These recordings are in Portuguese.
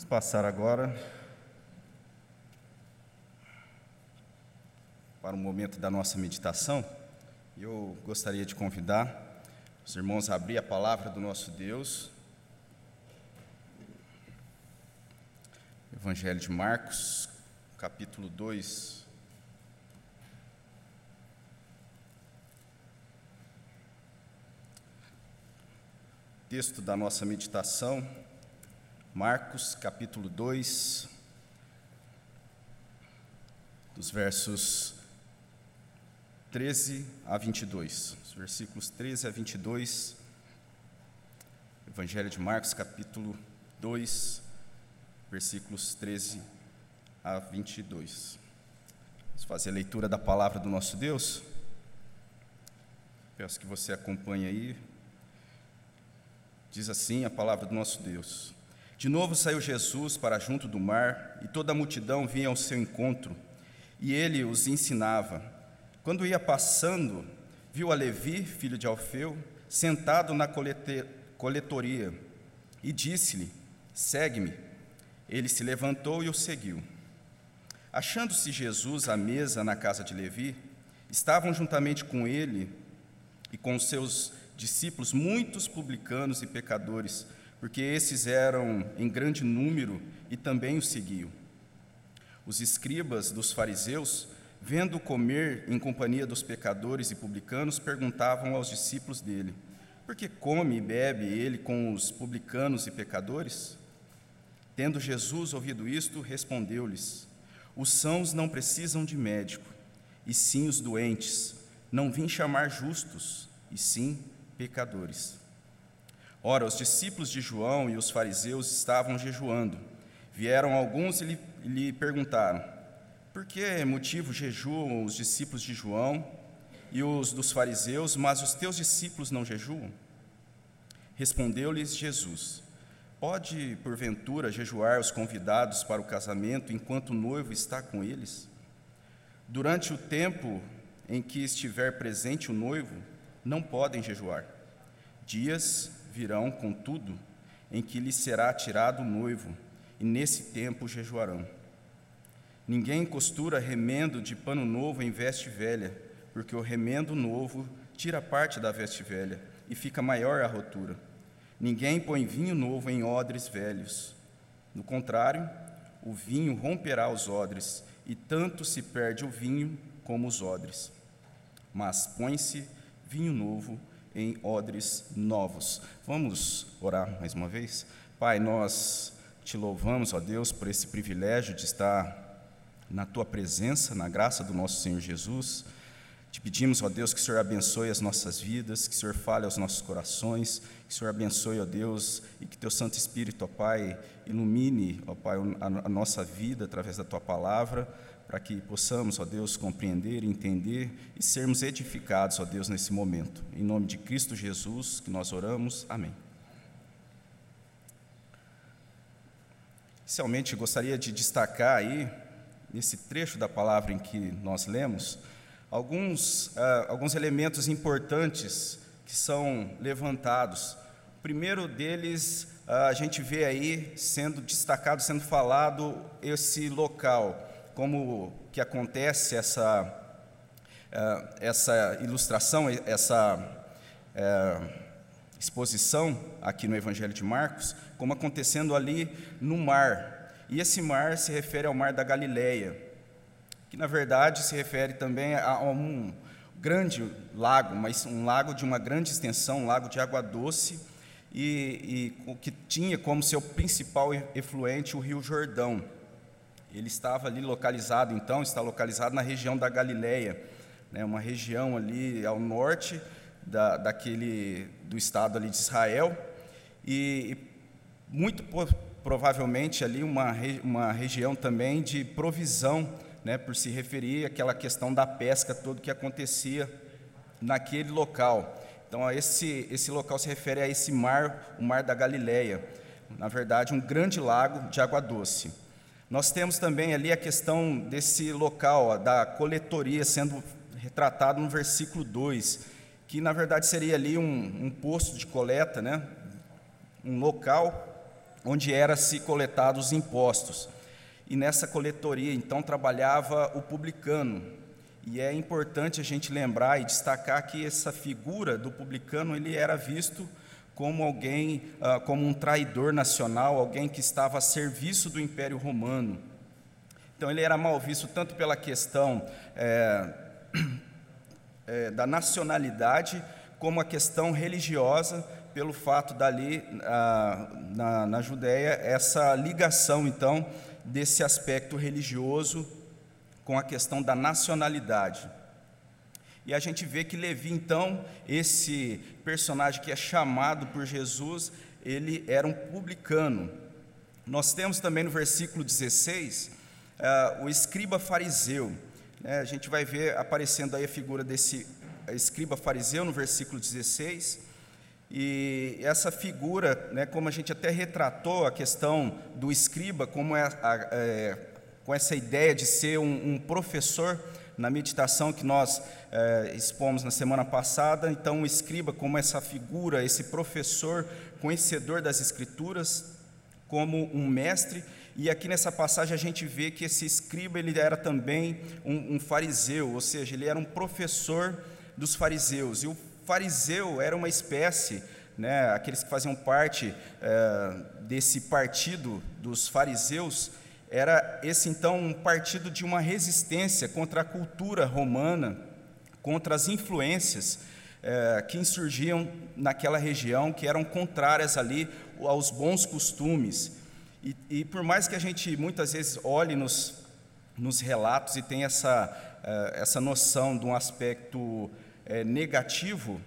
Vamos passar agora para o momento da nossa meditação. Eu gostaria de convidar os irmãos a abrir a palavra do nosso Deus. Evangelho de Marcos, capítulo 2. Texto da nossa meditação, Marcos, capítulo 2, dos versos 13 a 22. Os versículos 13 a 22. Evangelho de Marcos, capítulo 2, versículos 13 a 22. Vamos fazer a leitura da palavra do nosso Deus. Peço que você acompanhe aí. Diz assim a palavra do nosso Deus. De novo saiu Jesus para junto do mar, e toda a multidão vinha ao seu encontro, e ele os ensinava. Quando ia passando, viu a Levi, filho de Alfeu, sentado na coletoria, e disse-lhe: Segue-me. Ele se levantou e o seguiu. Achando-se Jesus à mesa na casa de Levi, estavam juntamente com ele e com seus discípulos muitos publicanos e pecadores porque esses eram em grande número e também o seguiam. Os escribas dos fariseus, vendo comer em companhia dos pecadores e publicanos, perguntavam aos discípulos dele: Por que come e bebe ele com os publicanos e pecadores? Tendo Jesus ouvido isto, respondeu-lhes: Os sãos não precisam de médico, e sim os doentes. Não vim chamar justos, e sim pecadores. Ora, os discípulos de João e os fariseus estavam jejuando. Vieram alguns e lhe, lhe perguntaram: Por que motivo jejuam os discípulos de João e os dos fariseus, mas os teus discípulos não jejuam? Respondeu-lhes Jesus: Pode, porventura, jejuar os convidados para o casamento enquanto o noivo está com eles? Durante o tempo em que estiver presente o noivo, não podem jejuar. Dias virão, contudo, em que lhe será tirado o noivo, e nesse tempo jejuarão. Ninguém costura remendo de pano novo em veste velha, porque o remendo novo tira parte da veste velha, e fica maior a rotura. Ninguém põe vinho novo em odres velhos. No contrário, o vinho romperá os odres, e tanto se perde o vinho como os odres. Mas põe-se vinho novo em odres novos. Vamos orar mais uma vez? Pai, nós te louvamos, ó Deus, por esse privilégio de estar na tua presença, na graça do nosso Senhor Jesus. Te pedimos, ó Deus, que o Senhor abençoe as nossas vidas, que o Senhor fale aos nossos corações, que o Senhor abençoe, ó Deus, e que teu Santo Espírito, ó Pai, ilumine, ó Pai, a nossa vida através da tua palavra para que possamos, ó Deus, compreender, entender e sermos edificados, ó Deus, nesse momento. Em nome de Cristo Jesus que nós oramos. Amém. Inicialmente, gostaria de destacar aí, nesse trecho da palavra em que nós lemos, alguns, uh, alguns elementos importantes que são levantados. O primeiro deles, uh, a gente vê aí sendo destacado, sendo falado esse local como que acontece essa, eh, essa ilustração, essa eh, exposição aqui no Evangelho de Marcos, como acontecendo ali no mar. E esse mar se refere ao mar da Galileia, que na verdade se refere também a um grande lago, mas um lago de uma grande extensão, um lago de água doce, e, e que tinha como seu principal efluente o Rio Jordão. Ele estava ali localizado, então, está localizado na região da Galileia, né, uma região ali ao norte da, daquele, do estado ali de Israel, e, e muito provavelmente ali uma, uma região também de provisão, né, por se referir àquela questão da pesca, tudo que acontecia naquele local. Então, esse, esse local se refere a esse mar, o Mar da Galileia, na verdade, um grande lago de água doce. Nós temos também ali a questão desse local, ó, da coletoria, sendo retratado no versículo 2, que na verdade seria ali um, um posto de coleta, né? um local onde era se coletados os impostos. E nessa coletoria, então, trabalhava o publicano. E é importante a gente lembrar e destacar que essa figura do publicano ele era visto como alguém, uh, como um traidor nacional, alguém que estava a serviço do Império Romano. Então ele era mal visto tanto pela questão é, é, da nacionalidade, como a questão religiosa, pelo fato dali, ah, na, na Judéia, essa ligação, então, desse aspecto religioso com a questão da nacionalidade. E a gente vê que Levi, então, esse personagem que é chamado por Jesus, ele era um publicano. Nós temos também no versículo 16 uh, o escriba fariseu. Né? A gente vai ver aparecendo aí a figura desse escriba fariseu no versículo 16. E essa figura, né, como a gente até retratou a questão do escriba, como é, a, é com essa ideia de ser um, um professor na meditação que nós é, expomos na semana passada. Então, o escriba, como essa figura, esse professor conhecedor das Escrituras, como um mestre. E aqui nessa passagem a gente vê que esse escriba ele era também um, um fariseu, ou seja, ele era um professor dos fariseus. E o fariseu era uma espécie, né, aqueles que faziam parte é, desse partido dos fariseus, era esse então um partido de uma resistência contra a cultura romana, contra as influências é, que insurgiam naquela região, que eram contrárias ali aos bons costumes. E, e por mais que a gente muitas vezes olhe nos, nos relatos e tenha essa, é, essa noção de um aspecto é, negativo,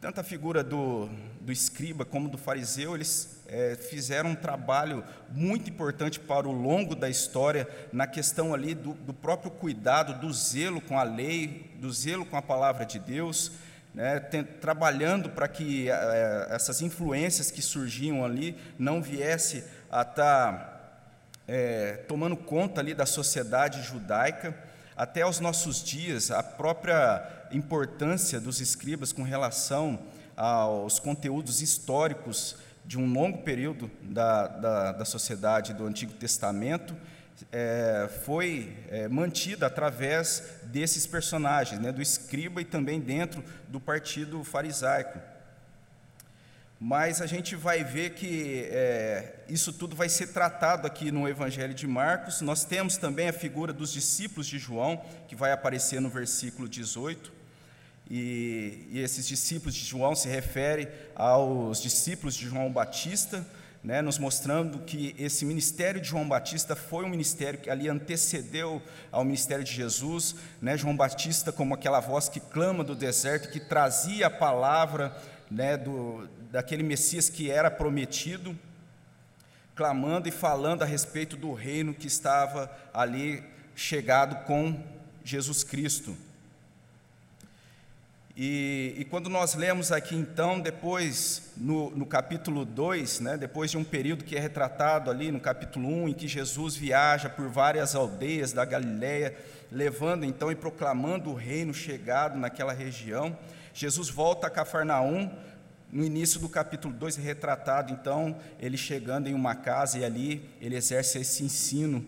tanto a figura do, do escriba como do fariseu, eles é, fizeram um trabalho muito importante para o longo da história, na questão ali do, do próprio cuidado, do zelo com a lei, do zelo com a palavra de Deus, né, tem, trabalhando para que é, essas influências que surgiam ali não viessem a estar tá, é, tomando conta ali da sociedade judaica. Até aos nossos dias, a própria importância dos escribas com relação aos conteúdos históricos de um longo período da, da, da sociedade do Antigo Testamento é, foi é, mantida através desses personagens, né, do escriba e também dentro do partido farisaico mas a gente vai ver que é, isso tudo vai ser tratado aqui no Evangelho de Marcos. Nós temos também a figura dos discípulos de João, que vai aparecer no versículo 18. E, e esses discípulos de João se referem aos discípulos de João Batista, né, nos mostrando que esse ministério de João Batista foi um ministério que ali antecedeu ao ministério de Jesus. Né, João Batista, como aquela voz que clama do deserto, que trazia a palavra né, do, daquele Messias que era prometido, clamando e falando a respeito do reino que estava ali chegado com Jesus Cristo. E, e, quando nós lemos aqui, então, depois, no, no capítulo 2, né, depois de um período que é retratado ali no capítulo 1, um, em que Jesus viaja por várias aldeias da Galiléia, levando então e proclamando o reino chegado naquela região, Jesus volta a Cafarnaum, no início do capítulo 2 é retratado, então, ele chegando em uma casa e ali ele exerce esse ensino.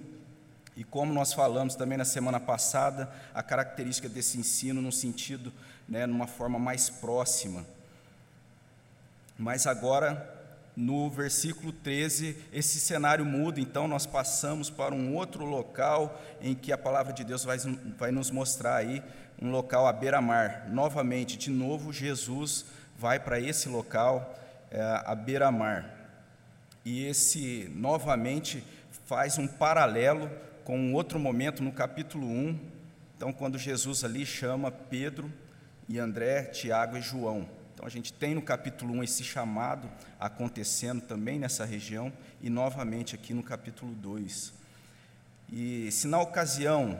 E como nós falamos também na semana passada, a característica desse ensino no sentido, né, numa forma mais próxima. Mas agora, no versículo 13, esse cenário muda, então nós passamos para um outro local em que a palavra de Deus vai, vai nos mostrar aí um local à beira-mar. Novamente, de novo, Jesus vai para esse local, é, à beira-mar. E esse, novamente, faz um paralelo com um outro momento no capítulo 1, então, quando Jesus ali chama Pedro e André, Tiago e João. Então, a gente tem no capítulo 1 esse chamado acontecendo também nessa região, e novamente aqui no capítulo 2. E se na ocasião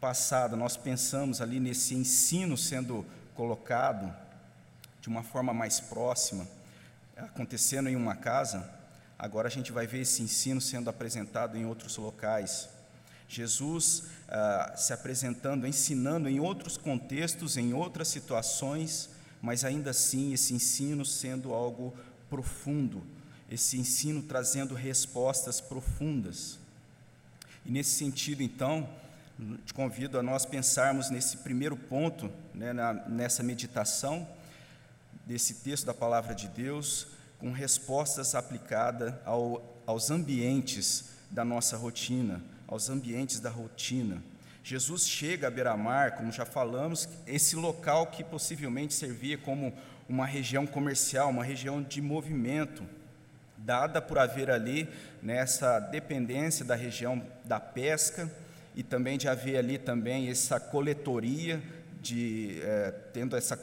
passada nós pensamos ali nesse ensino sendo colocado de uma forma mais próxima, acontecendo em uma casa, agora a gente vai ver esse ensino sendo apresentado em outros locais. Jesus ah, se apresentando, ensinando em outros contextos, em outras situações, mas ainda assim esse ensino sendo algo profundo, esse ensino trazendo respostas profundas. E nesse sentido, então, te convido a nós pensarmos nesse primeiro ponto, né, na, nessa meditação desse texto da palavra de Deus, com respostas aplicadas ao, aos ambientes da nossa rotina, aos ambientes da rotina. Jesus chega a beira-mar, como já falamos, esse local que possivelmente servia como uma região comercial, uma região de movimento, dada por haver ali nessa dependência da região da pesca e também de haver ali também essa coletoria de é, tendo essa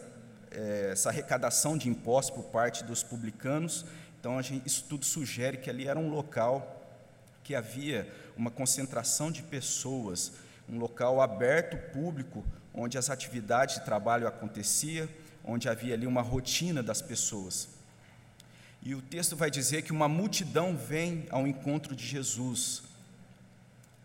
é, essa arrecadação de impostos por parte dos publicanos. Então gente, isso tudo sugere que ali era um local que havia uma concentração de pessoas, um local aberto público onde as atividades de trabalho aconteciam, onde havia ali uma rotina das pessoas. E o texto vai dizer que uma multidão vem ao encontro de Jesus.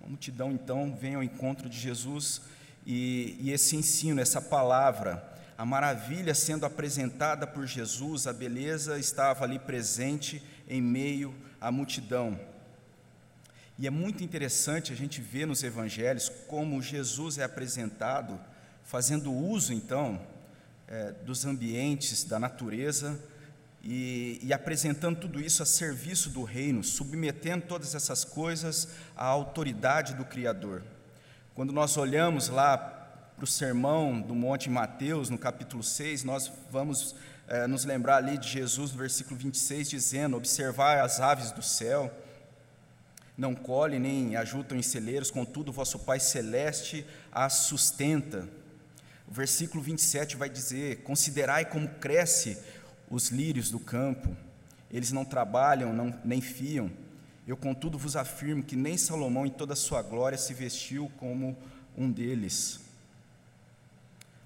Uma multidão, então, vem ao encontro de Jesus e, e esse ensino, essa palavra, a maravilha sendo apresentada por Jesus, a beleza estava ali presente em meio à multidão. E é muito interessante a gente ver nos evangelhos como Jesus é apresentado, fazendo uso, então, é, dos ambientes, da natureza, e, e, apresentando tudo isso a serviço do reino, submetendo todas essas coisas à autoridade do Criador. Quando nós olhamos lá para o sermão do Monte Mateus, no capítulo 6, nós vamos é, nos lembrar ali de Jesus, no versículo 26, dizendo: Observai as aves do céu, não colhem nem ajutam em celeiros, contudo, vosso Pai Celeste as sustenta. O versículo 27 vai dizer: Considerai como cresce os lírios do campo, eles não trabalham, não, nem fiam. Eu, contudo, vos afirmo que nem Salomão, em toda a sua glória, se vestiu como um deles.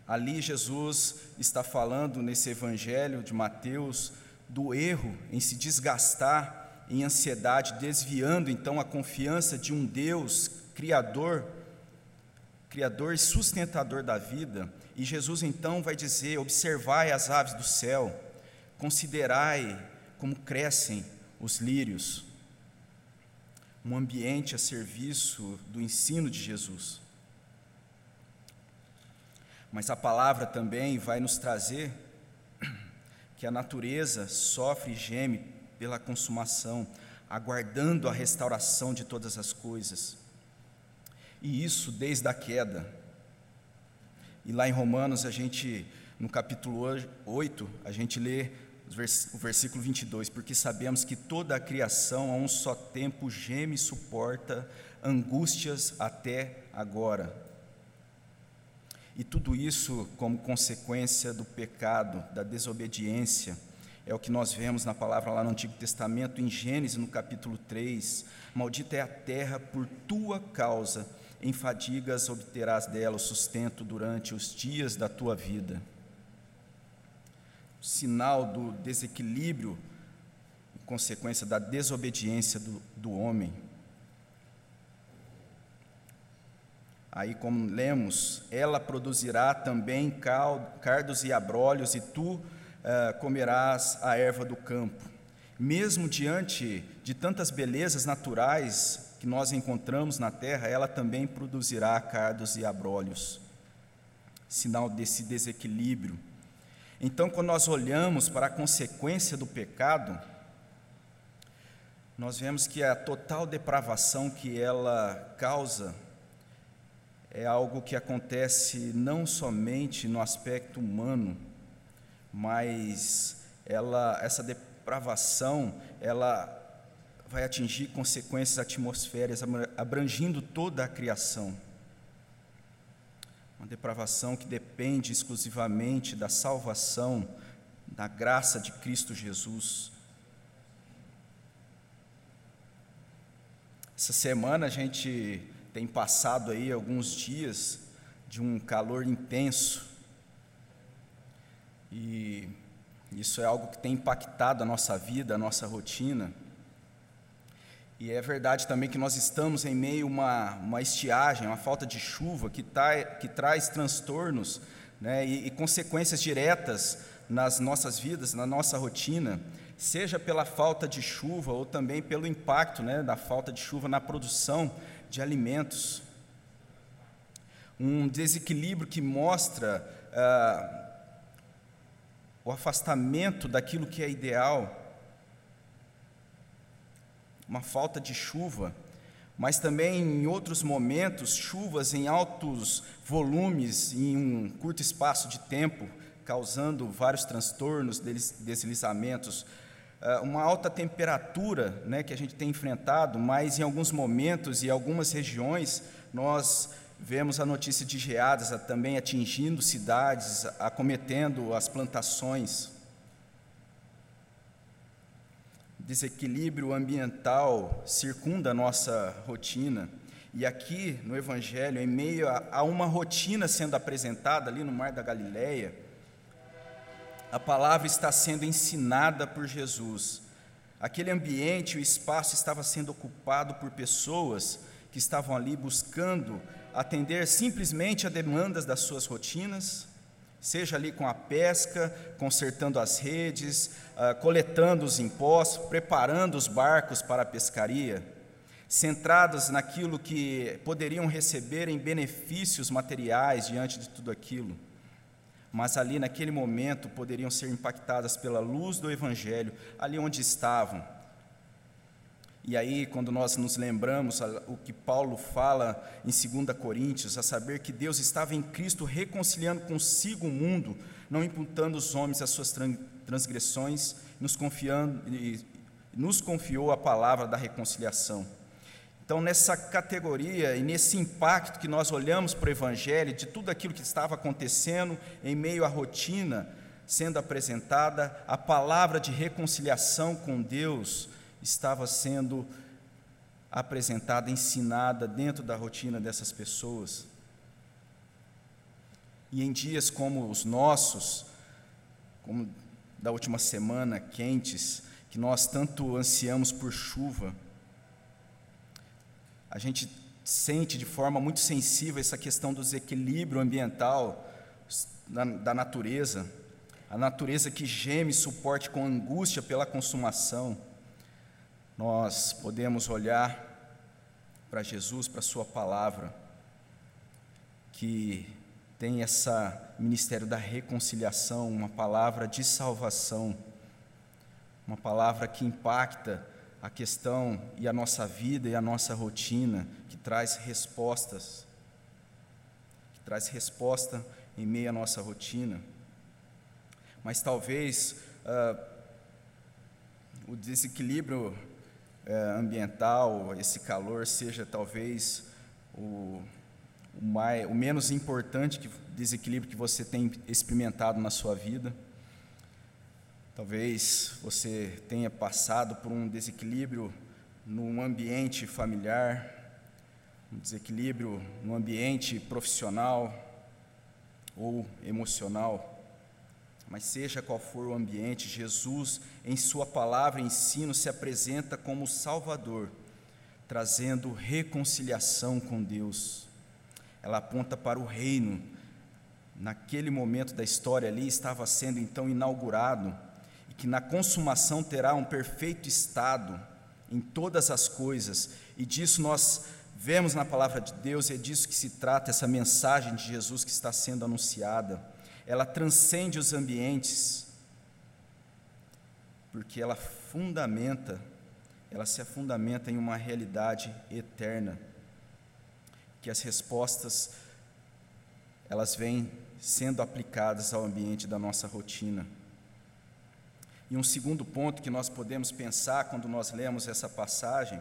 Ali, Jesus está falando nesse evangelho de Mateus do erro em se desgastar em ansiedade, desviando então a confiança de um Deus criador, criador e sustentador da vida. E Jesus então vai dizer: Observai as aves do céu Considerai como crescem os lírios, um ambiente a serviço do ensino de Jesus. Mas a palavra também vai nos trazer que a natureza sofre e geme pela consumação, aguardando a restauração de todas as coisas. E isso desde a queda. E lá em Romanos, a gente, no capítulo 8, a gente lê o versículo 22, porque sabemos que toda a criação a um só tempo geme e suporta angústias até agora. E tudo isso como consequência do pecado, da desobediência. É o que nós vemos na palavra lá no Antigo Testamento, em Gênesis, no capítulo 3. Maldita é a terra por tua causa, em fadigas obterás dela o sustento durante os dias da tua vida sinal do desequilíbrio, consequência da desobediência do, do homem. Aí, como lemos, ela produzirá também cardos e abrolhos, e tu uh, comerás a erva do campo. Mesmo diante de tantas belezas naturais que nós encontramos na terra, ela também produzirá cardos e abrolhos sinal desse desequilíbrio. Então, quando nós olhamos para a consequência do pecado, nós vemos que a total depravação que ela causa é algo que acontece não somente no aspecto humano, mas ela, essa depravação, ela vai atingir consequências atmosféricas, abrangindo toda a criação uma depravação que depende exclusivamente da salvação, da graça de Cristo Jesus. Essa semana a gente tem passado aí alguns dias de um calor intenso. E isso é algo que tem impactado a nossa vida, a nossa rotina. E é verdade também que nós estamos em meio a uma, uma estiagem, uma falta de chuva que, tá, que traz transtornos né, e, e consequências diretas nas nossas vidas, na nossa rotina. seja pela falta de chuva ou também pelo impacto né, da falta de chuva na produção de alimentos. Um desequilíbrio que mostra ah, o afastamento daquilo que é ideal, uma falta de chuva, mas também em outros momentos, chuvas em altos volumes, em um curto espaço de tempo, causando vários transtornos, deslizamentos, ah, uma alta temperatura né, que a gente tem enfrentado, mas em alguns momentos e algumas regiões nós vemos a notícia de geadas também atingindo cidades, acometendo as plantações. Desequilíbrio ambiental circunda a nossa rotina. E aqui no Evangelho, em meio a, a uma rotina sendo apresentada ali no Mar da Galileia, a palavra está sendo ensinada por Jesus. Aquele ambiente, o espaço estava sendo ocupado por pessoas que estavam ali buscando atender simplesmente a demandas das suas rotinas, seja ali com a pesca, consertando as redes, uh, coletando os impostos, preparando os barcos para a pescaria, centrados naquilo que poderiam receber em benefícios materiais diante de tudo aquilo mas ali naquele momento poderiam ser impactadas pela luz do Evangelho, ali onde estavam. E aí, quando nós nos lembramos o que Paulo fala em 2 Coríntios, a saber que Deus estava em Cristo reconciliando consigo o mundo, não imputando os homens as suas transgressões, nos, confiando, nos confiou a palavra da reconciliação. Então, nessa categoria e nesse impacto que nós olhamos para o Evangelho, de tudo aquilo que estava acontecendo em meio à rotina sendo apresentada, a palavra de reconciliação com Deus estava sendo apresentada, ensinada dentro da rotina dessas pessoas. E em dias como os nossos, como da última semana, quentes, que nós tanto ansiamos por chuva, a gente sente de forma muito sensível essa questão do desequilíbrio ambiental da, da natureza, a natureza que geme suporte com angústia pela consumação. Nós podemos olhar para Jesus, para Sua palavra, que tem essa ministério da reconciliação, uma palavra de salvação, uma palavra que impacta a questão e a nossa vida e a nossa rotina, que traz respostas, que traz resposta em meio à nossa rotina. Mas talvez uh, o desequilíbrio ambiental, esse calor, seja talvez o, o, mais, o menos importante que, desequilíbrio que você tem experimentado na sua vida. Talvez você tenha passado por um desequilíbrio no ambiente familiar, um desequilíbrio no ambiente profissional ou emocional. Mas seja qual for o ambiente, Jesus, em Sua palavra e ensino, se apresenta como Salvador, trazendo reconciliação com Deus. Ela aponta para o reino. Naquele momento da história ali estava sendo então inaugurado que na consumação terá um perfeito estado em todas as coisas, e disso nós vemos na palavra de Deus, e é disso que se trata essa mensagem de Jesus que está sendo anunciada. Ela transcende os ambientes, porque ela fundamenta, ela se fundamenta em uma realidade eterna, que as respostas elas vêm sendo aplicadas ao ambiente da nossa rotina. E um segundo ponto que nós podemos pensar quando nós lemos essa passagem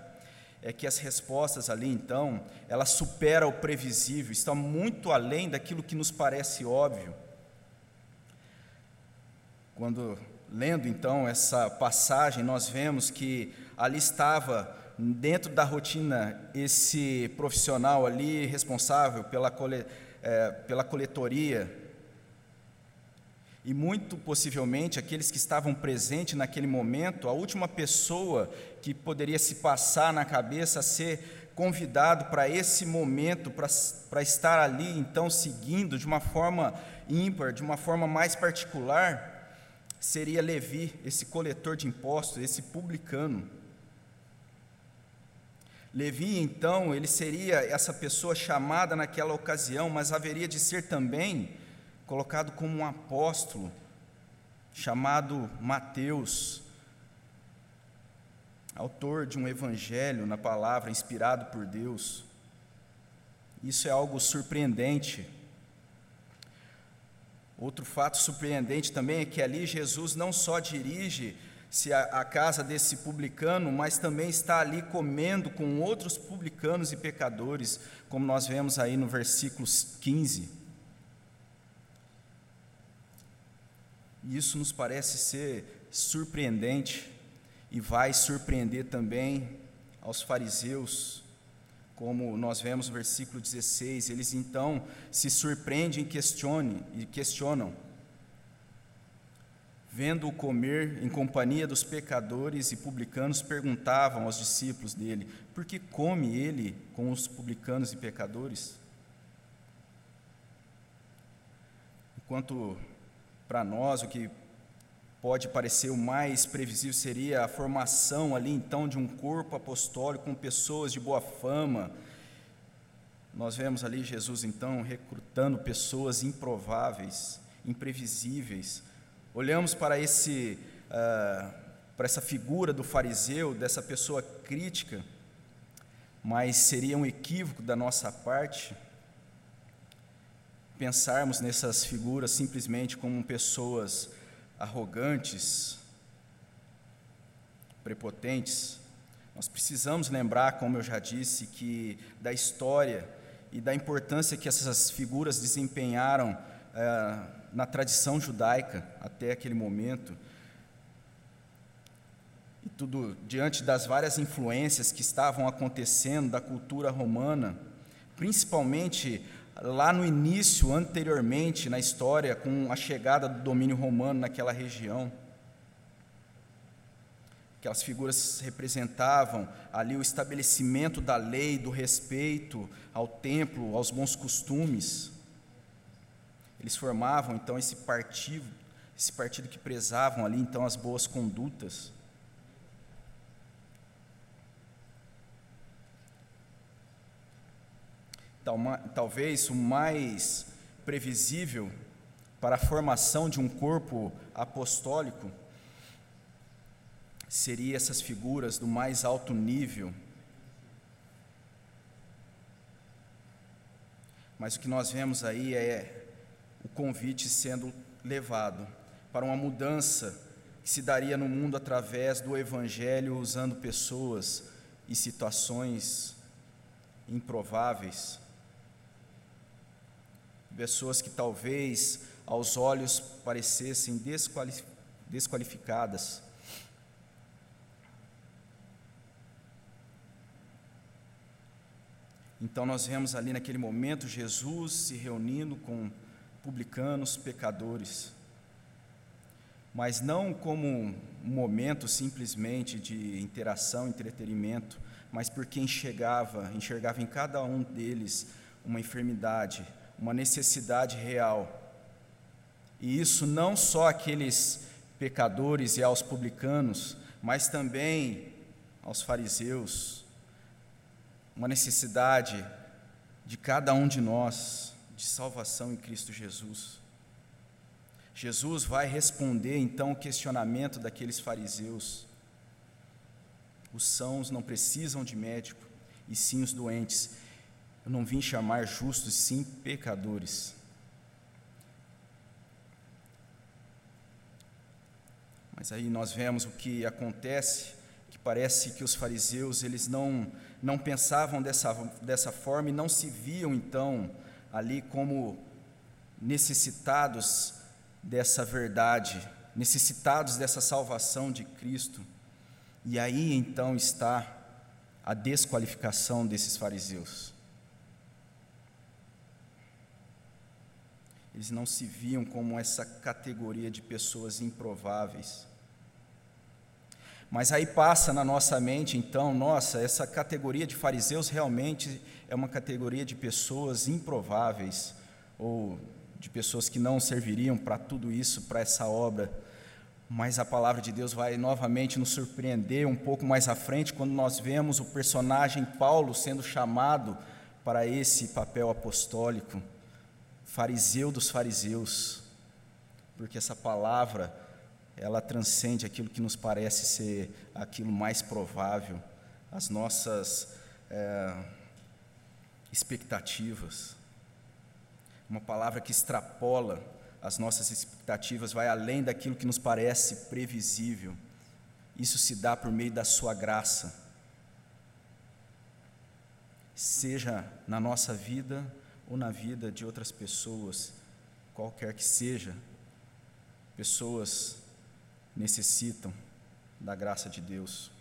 é que as respostas ali, então, ela supera o previsível, estão muito além daquilo que nos parece óbvio. Quando lendo então essa passagem, nós vemos que ali estava dentro da rotina esse profissional ali responsável pela, cole, é, pela coletoria. E muito possivelmente aqueles que estavam presentes naquele momento, a última pessoa que poderia se passar na cabeça a ser convidado para esse momento, para estar ali, então seguindo de uma forma ímpar, de uma forma mais particular, seria Levi, esse coletor de impostos, esse publicano. Levi, então, ele seria essa pessoa chamada naquela ocasião, mas haveria de ser também colocado como um apóstolo, chamado Mateus, autor de um evangelho na palavra, inspirado por Deus. Isso é algo surpreendente. Outro fato surpreendente também é que ali Jesus não só dirige-se à casa desse publicano, mas também está ali comendo com outros publicanos e pecadores, como nós vemos aí no versículo 15. E isso nos parece ser surpreendente e vai surpreender também aos fariseus, como nós vemos no versículo 16, eles então se surpreendem e questionam, e questionam vendo-o comer em companhia dos pecadores e publicanos, perguntavam aos discípulos dele: por que come ele com os publicanos e pecadores? Enquanto para nós o que pode parecer o mais previsível seria a formação ali então de um corpo apostólico com pessoas de boa fama. Nós vemos ali Jesus então recrutando pessoas improváveis, imprevisíveis. Olhamos para esse uh, para essa figura do fariseu, dessa pessoa crítica, mas seria um equívoco da nossa parte pensarmos nessas figuras simplesmente como pessoas arrogantes, prepotentes. Nós precisamos lembrar, como eu já disse, que da história e da importância que essas figuras desempenharam é, na tradição judaica até aquele momento. E tudo diante das várias influências que estavam acontecendo da cultura romana, principalmente lá no início, anteriormente na história, com a chegada do domínio romano naquela região. Aquelas figuras representavam ali o estabelecimento da lei, do respeito ao templo, aos bons costumes. Eles formavam então esse partido, esse partido que prezavam ali então as boas condutas. Talvez o mais previsível para a formação de um corpo apostólico seria essas figuras do mais alto nível. Mas o que nós vemos aí é o convite sendo levado para uma mudança que se daria no mundo através do Evangelho, usando pessoas e situações improváveis pessoas que talvez aos olhos parecessem desqualificadas. Então nós vemos ali naquele momento Jesus se reunindo com publicanos, pecadores, mas não como um momento simplesmente de interação, entretenimento, mas porque enxergava, enxergava em cada um deles uma enfermidade, uma necessidade real. E isso não só aqueles pecadores e aos publicanos, mas também aos fariseus. Uma necessidade de cada um de nós de salvação em Cristo Jesus. Jesus vai responder então o questionamento daqueles fariseus. Os sãos não precisam de médico, e sim os doentes. Eu não vim chamar justos, sim pecadores. Mas aí nós vemos o que acontece, que parece que os fariseus, eles não, não pensavam dessa, dessa forma e não se viam, então, ali como necessitados dessa verdade, necessitados dessa salvação de Cristo. E aí, então, está a desqualificação desses fariseus. Eles não se viam como essa categoria de pessoas improváveis. Mas aí passa na nossa mente, então, nossa, essa categoria de fariseus realmente é uma categoria de pessoas improváveis, ou de pessoas que não serviriam para tudo isso, para essa obra. Mas a palavra de Deus vai novamente nos surpreender um pouco mais à frente, quando nós vemos o personagem Paulo sendo chamado para esse papel apostólico, fariseu dos fariseus, porque essa palavra ela transcende aquilo que nos parece ser aquilo mais provável, as nossas é, expectativas. Uma palavra que extrapola as nossas expectativas, vai além daquilo que nos parece previsível. Isso se dá por meio da Sua graça. Seja na nossa vida ou na vida de outras pessoas, qualquer que seja, pessoas necessitam da graça de Deus.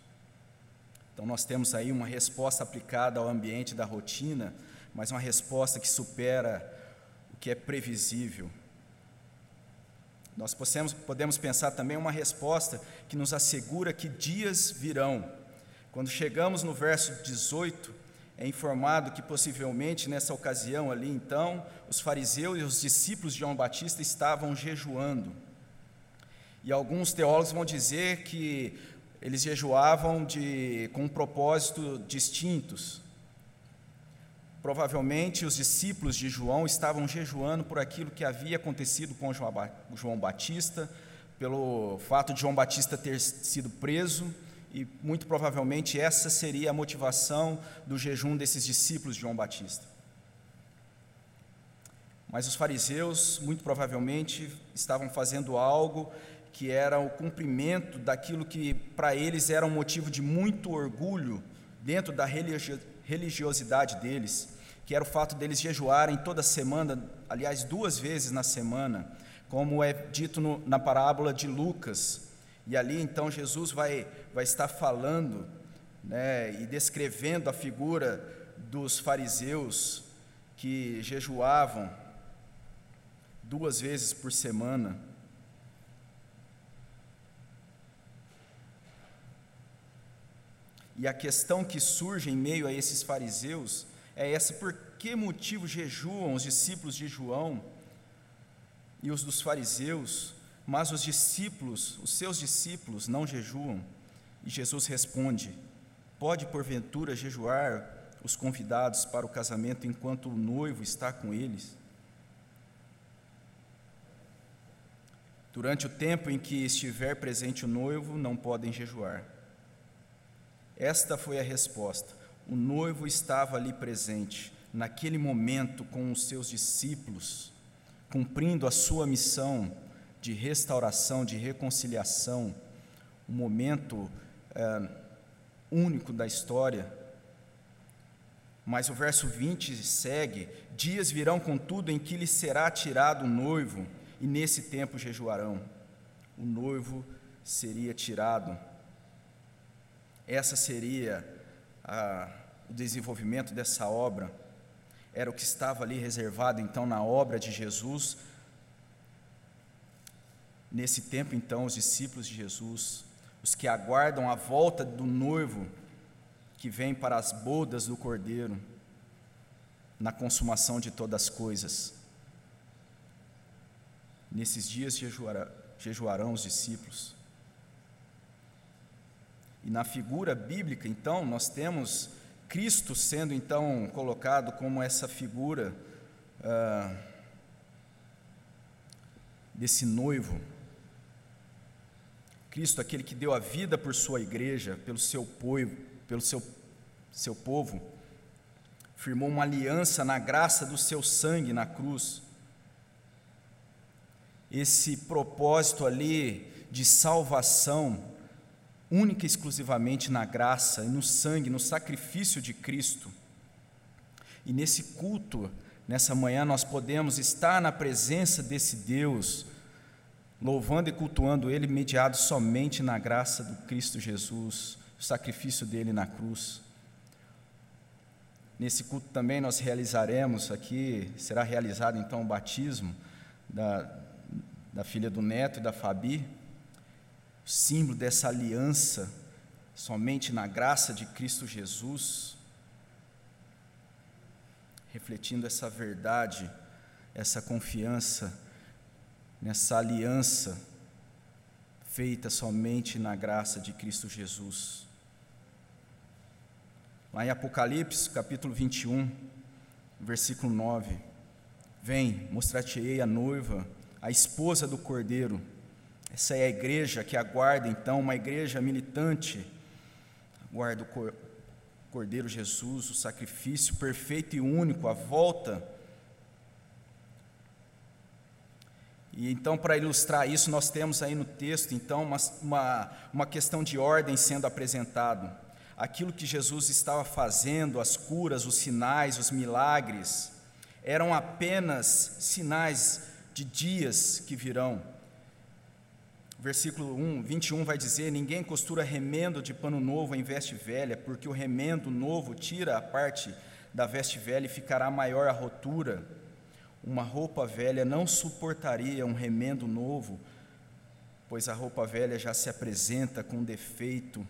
Então, nós temos aí uma resposta aplicada ao ambiente da rotina, mas uma resposta que supera o que é previsível. Nós podemos, podemos pensar também uma resposta que nos assegura que dias virão. Quando chegamos no verso 18, é informado que possivelmente nessa ocasião ali, então, os fariseus e os discípulos de João Batista estavam jejuando. E alguns teólogos vão dizer que eles jejuavam de, com um propósito distintos. Provavelmente os discípulos de João estavam jejuando por aquilo que havia acontecido com João Batista, pelo fato de João Batista ter sido preso, e muito provavelmente essa seria a motivação do jejum desses discípulos de João Batista. Mas os fariseus, muito provavelmente, estavam fazendo algo que era o cumprimento daquilo que para eles era um motivo de muito orgulho dentro da religiosidade deles, que era o fato deles jejuarem toda semana, aliás, duas vezes na semana, como é dito no, na parábola de Lucas. E ali então Jesus vai, vai estar falando né, e descrevendo a figura dos fariseus que jejuavam duas vezes por semana. E a questão que surge em meio a esses fariseus é essa: por que motivo jejuam os discípulos de João e os dos fariseus, mas os discípulos, os seus discípulos, não jejuam? E Jesus responde: Pode porventura jejuar os convidados para o casamento enquanto o noivo está com eles? Durante o tempo em que estiver presente o noivo, não podem jejuar. Esta foi a resposta. O noivo estava ali presente, naquele momento, com os seus discípulos, cumprindo a sua missão de restauração, de reconciliação, um momento é, único da história. Mas o verso 20 segue: Dias virão, contudo, em que lhe será tirado o noivo, e nesse tempo jejuarão. O noivo seria tirado essa seria a, o desenvolvimento dessa obra. Era o que estava ali reservado então na obra de Jesus. Nesse tempo, então, os discípulos de Jesus, os que aguardam a volta do noivo que vem para as bodas do cordeiro, na consumação de todas as coisas. Nesses dias jejuarão os discípulos. E na figura bíblica, então, nós temos Cristo sendo então colocado como essa figura ah, desse noivo. Cristo, aquele que deu a vida por sua igreja, pelo seu povo, pelo seu, seu povo, firmou uma aliança na graça do seu sangue na cruz. Esse propósito ali de salvação única e exclusivamente na graça e no sangue, no sacrifício de Cristo. E nesse culto, nessa manhã, nós podemos estar na presença desse Deus, louvando e cultuando Ele, mediado somente na graça do Cristo Jesus, o sacrifício dele na cruz. Nesse culto também nós realizaremos aqui, será realizado então o batismo da, da filha do neto e da Fabi, símbolo dessa aliança somente na graça de Cristo Jesus, refletindo essa verdade, essa confiança nessa aliança feita somente na graça de Cristo Jesus. Lá em Apocalipse, capítulo 21, versículo 9: Vem, mostrar-te-ei a noiva, a esposa do cordeiro. Essa é a igreja que aguarda, então, uma igreja militante, aguarda o cordeiro Jesus, o sacrifício perfeito e único, a volta E então, para ilustrar isso, nós temos aí no texto, então, uma, uma, uma questão de ordem sendo apresentado. Aquilo que Jesus estava fazendo, as curas, os sinais, os milagres, eram apenas sinais de dias que virão. Versículo 1, 21 vai dizer: Ninguém costura remendo de pano novo em veste velha, porque o remendo novo tira a parte da veste velha e ficará maior a rotura uma roupa velha não suportaria um remendo novo, pois a roupa velha já se apresenta com defeito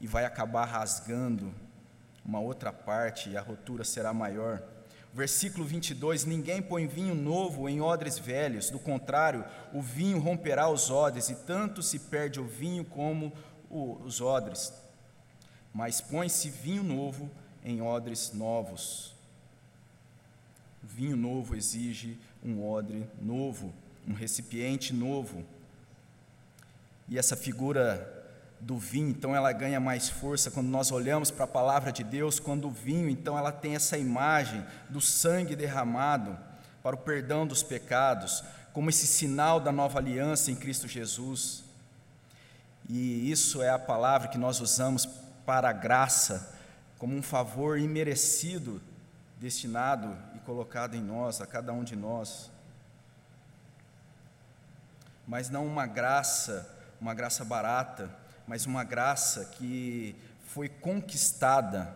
e vai acabar rasgando uma outra parte e a rotura será maior. Versículo 22: Ninguém põe vinho novo em odres velhos, do contrário, o vinho romperá os odres, e tanto se perde o vinho como os odres. Mas põe-se vinho novo em odres novos vinho novo exige um odre novo, um recipiente novo. E essa figura do vinho, então ela ganha mais força quando nós olhamos para a palavra de Deus, quando o vinho, então ela tem essa imagem do sangue derramado para o perdão dos pecados, como esse sinal da nova aliança em Cristo Jesus. E isso é a palavra que nós usamos para a graça, como um favor imerecido destinado e colocado em nós, a cada um de nós. Mas não uma graça, uma graça barata, mas uma graça que foi conquistada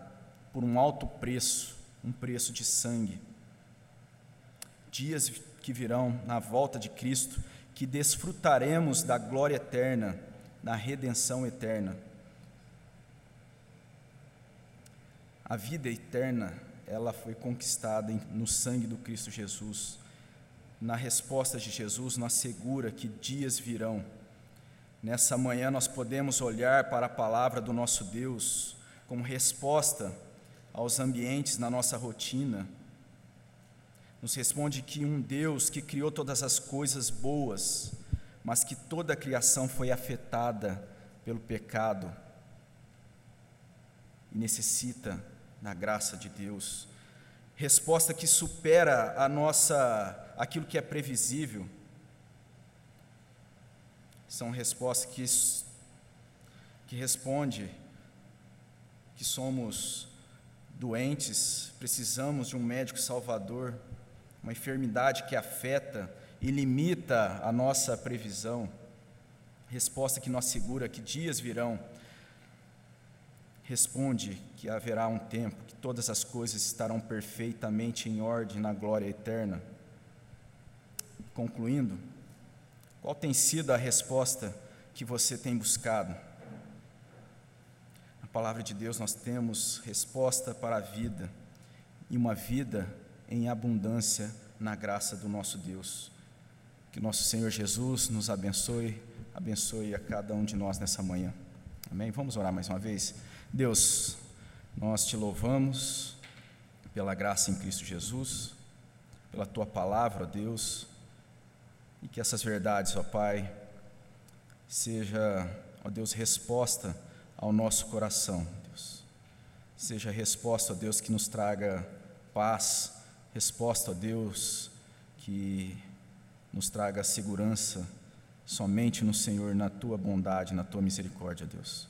por um alto preço, um preço de sangue. Dias que virão na volta de Cristo, que desfrutaremos da glória eterna, da redenção eterna. A vida eterna ela foi conquistada no sangue do Cristo Jesus. Na resposta de Jesus, nos assegura que dias virão. Nessa manhã nós podemos olhar para a palavra do nosso Deus como resposta aos ambientes na nossa rotina. Nos responde que um Deus que criou todas as coisas boas, mas que toda a criação foi afetada pelo pecado e necessita na graça de Deus. Resposta que supera a nossa aquilo que é previsível. São respostas que que responde que somos doentes, precisamos de um médico salvador, uma enfermidade que afeta e limita a nossa previsão. Resposta que nos segura que dias virão responde que haverá um tempo que todas as coisas estarão perfeitamente em ordem na glória eterna. Concluindo, qual tem sido a resposta que você tem buscado? Na palavra de Deus nós temos resposta para a vida e uma vida em abundância na graça do nosso Deus. Que nosso Senhor Jesus nos abençoe, abençoe a cada um de nós nessa manhã. Amém? Vamos orar mais uma vez. Deus, nós te louvamos pela graça em Cristo Jesus, pela tua palavra, Deus, e que essas verdades, ó Pai, seja, ó Deus, resposta ao nosso coração, Deus. Seja resposta, ó Deus, que nos traga paz, resposta, ó Deus, que nos traga segurança somente no Senhor, na tua bondade, na tua misericórdia, Deus.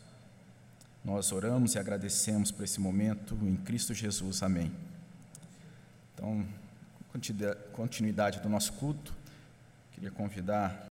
Nós oramos e agradecemos por esse momento em Cristo Jesus. Amém. Então, continuidade do nosso culto, queria convidar